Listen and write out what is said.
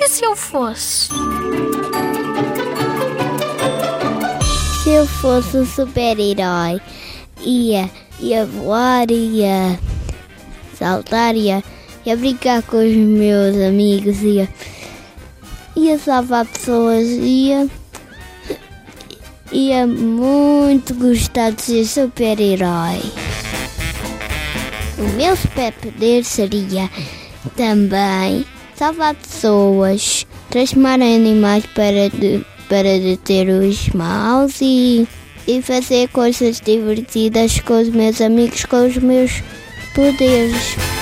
E se eu fosse? Se eu fosse um super-herói, ia, ia voar, ia saltar, ia, ia brincar com os meus amigos, ia, ia salvar pessoas, ia, ia muito gostar de ser super-herói. O meu superpoder seria também salvar pessoas, transformar animais para, de, para deter os maus e, e fazer coisas divertidas com os meus amigos, com os meus poderes.